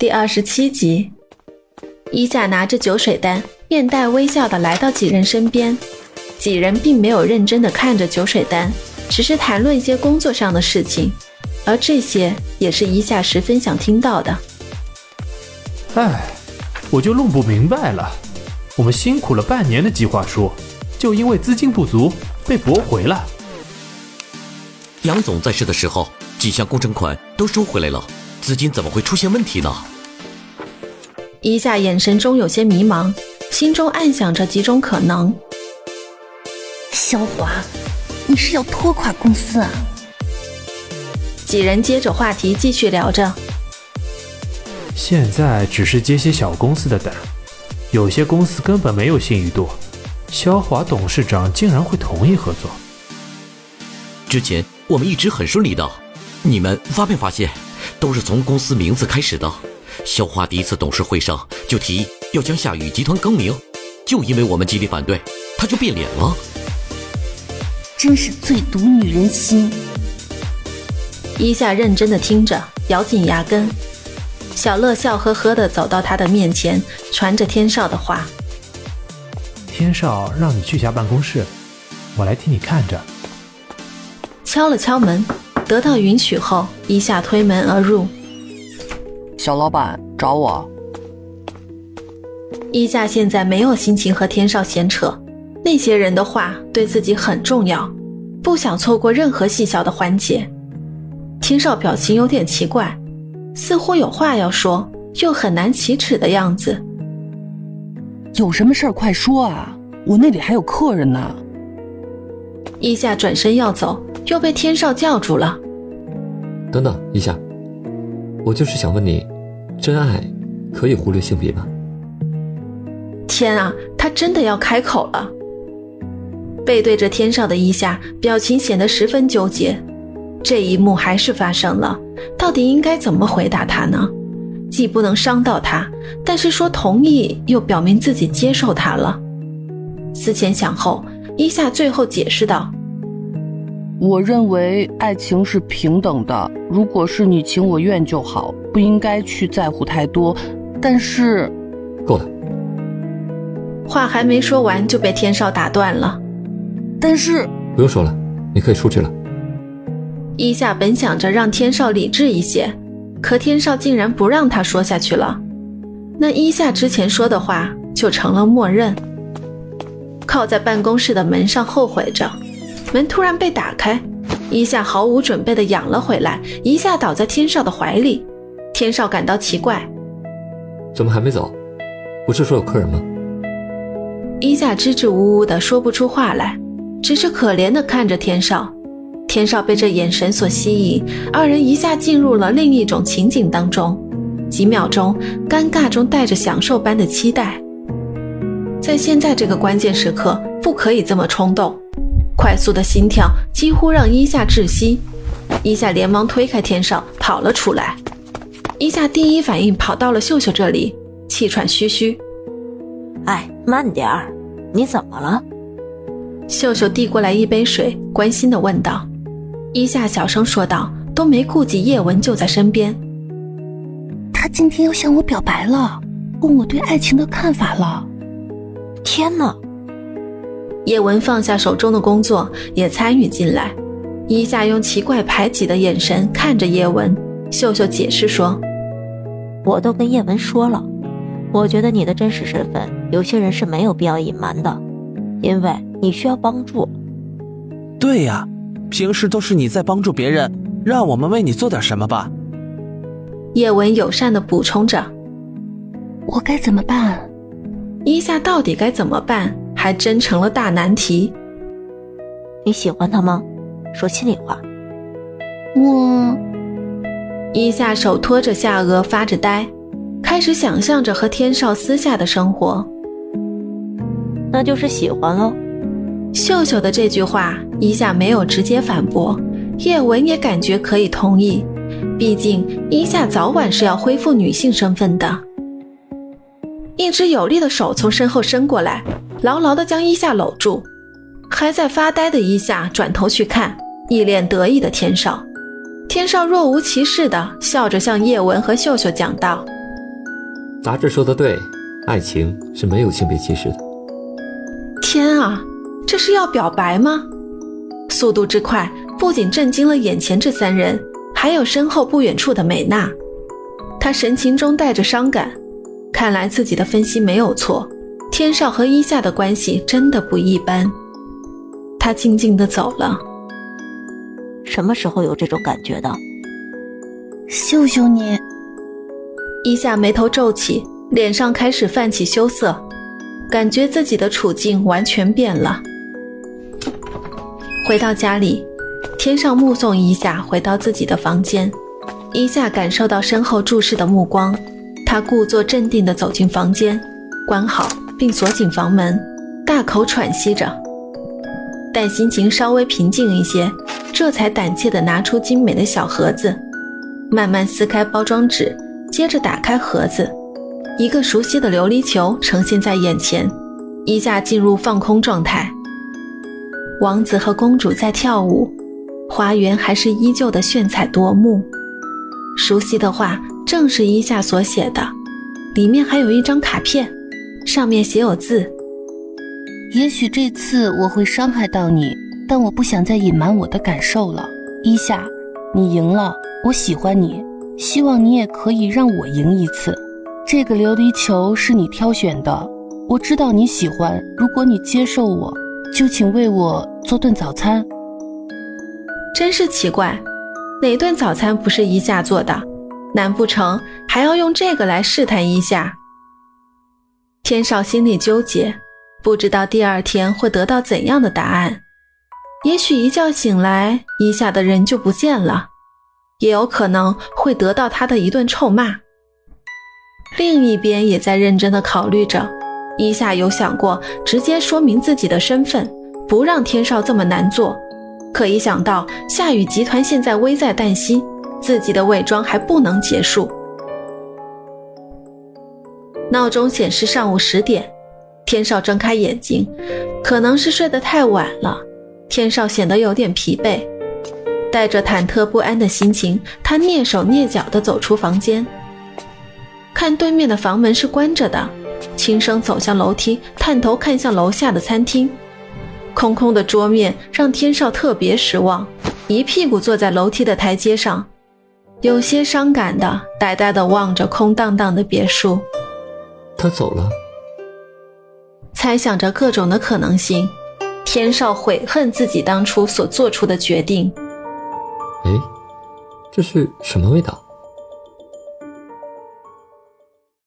第二十七集，伊夏拿着酒水单，面带微笑的来到几人身边。几人并没有认真的看着酒水单，只是谈论一些工作上的事情，而这些也是伊夏十分想听到的。唉，我就弄不明白了，我们辛苦了半年的计划书，就因为资金不足被驳回了。杨总在世的时候，几项工程款都收回来了。资金怎么会出现问题呢？伊夏眼神中有些迷茫，心中暗想着几种可能。萧华，你是要拖垮公司啊？几人接着话题继续聊着。现在只是接些小公司的单，有些公司根本没有信誉度，萧华董事长竟然会同意合作。之前我们一直很顺利的，你们发没发现？都是从公司名字开始的。肖华第一次董事会上就提议要将夏雨集团更名，就因为我们极力反对，他就变脸了。真是最毒女人心。伊夏认真的听着，咬紧牙根。小乐笑呵呵的走到他的面前，传着天少的话：“天少让你去下办公室，我来替你看着。”敲了敲门。得到允许后，伊夏推门而入。小老板找我。伊夏现在没有心情和天少闲扯，那些人的话对自己很重要，不想错过任何细小的环节。天少表情有点奇怪，似乎有话要说，又很难启齿的样子。有什么事儿快说啊，我那里还有客人呢。伊夏转身要走。又被天少叫住了。等等一下，我就是想问你，真爱可以忽略性别吗？天啊，他真的要开口了。背对着天少的伊夏，表情显得十分纠结。这一幕还是发生了，到底应该怎么回答他呢？既不能伤到他，但是说同意又表明自己接受他了。思前想后，伊夏最后解释道。我认为爱情是平等的，如果是你情我愿就好，不应该去在乎太多。但是，够了。话还没说完就被天少打断了。但是，不用说了，你可以出去了。伊夏本想着让天少理智一些，可天少竟然不让他说下去了。那伊夏之前说的话就成了默认。靠在办公室的门上后悔着。门突然被打开，一夏毫无准备的仰了回来，一下倒在天少的怀里。天少感到奇怪，怎么还没走？不是说有客人吗？一夏支支吾吾的说不出话来，只是可怜的看着天少。天少被这眼神所吸引，二人一下进入了另一种情景当中。几秒钟，尴尬中带着享受般的期待。在现在这个关键时刻，不可以这么冲动。快速的心跳几乎让伊夏窒息，伊夏连忙推开天少，跑了出来。伊夏第一反应跑到了秀秀这里，气喘吁吁。哎，慢点儿，你怎么了？秀秀递过来一杯水，关心的问道。伊夏小声说道，都没顾及叶文就在身边。他今天要向我表白了，问我对爱情的看法了。天哪！叶文放下手中的工作，也参与进来。伊夏用奇怪排挤的眼神看着叶文，秀秀解释说：“我都跟叶文说了，我觉得你的真实身份，有些人是没有必要隐瞒的，因为你需要帮助。”对呀，平时都是你在帮助别人，让我们为你做点什么吧。叶文友善的补充着：“我该怎么办？”伊夏到底该怎么办？还真成了大难题。你喜欢他吗？说心里话。我伊夏手托着下颚发着呆，开始想象着和天少私下的生活。那就是喜欢喽。秀秀的这句话，伊夏没有直接反驳，叶文也感觉可以同意。毕竟伊夏早晚是要恢复女性身份的。一只有力的手从身后伸过来。牢牢地将伊夏搂住，还在发呆的伊夏转头去看一脸得意的天少。天少若无其事地笑着向叶文和秀秀讲道：“杂志说的对，爱情是没有性别歧视的。天啊，这是要表白吗？速度之快，不仅震惊了眼前这三人，还有身后不远处的美娜。她神情中带着伤感，看来自己的分析没有错，天少和伊夏的关系真的不一般。他静静的走了。什么时候有这种感觉的？秀秀你，伊夏眉头皱起，脸上开始泛起羞涩，感觉自己的处境完全变了。回到家里，天上目送伊夏回到自己的房间。伊夏感受到身后注视的目光，他故作镇定地走进房间，关好并锁紧房门，大口喘息着。待心情稍微平静一些，这才胆怯地拿出精美的小盒子，慢慢撕开包装纸，接着打开盒子，一个熟悉的琉璃球呈现在眼前，伊夏进入放空状态。王子和公主在跳舞，花园还是依旧的炫彩夺目。熟悉的话正是伊夏所写的，里面还有一张卡片，上面写有字。也许这次我会伤害到你，但我不想再隐瞒我的感受了。伊夏，你赢了，我喜欢你，希望你也可以让我赢一次。这个琉璃球是你挑选的，我知道你喜欢。如果你接受我，就请为我做顿早餐。真是奇怪。哪顿早餐不是伊夏做的？难不成还要用这个来试探伊夏？天少心里纠结，不知道第二天会得到怎样的答案。也许一觉醒来，伊夏的人就不见了，也有可能会得到他的一顿臭骂。另一边也在认真的考虑着，伊夏有想过直接说明自己的身份，不让天少这么难做。可一想到夏雨集团现在危在旦夕，自己的伪装还不能结束。闹钟显示上午十点，天少睁开眼睛，可能是睡得太晚了，天少显得有点疲惫，带着忐忑不安的心情，他蹑手蹑脚地走出房间，看对面的房门是关着的，轻声走向楼梯，探头看向楼下的餐厅。空空的桌面让天少特别失望，一屁股坐在楼梯的台阶上，有些伤感的呆呆的望着空荡荡的别墅。他走了，猜想着各种的可能性，天少悔恨自己当初所做出的决定。哎，这是什么味道？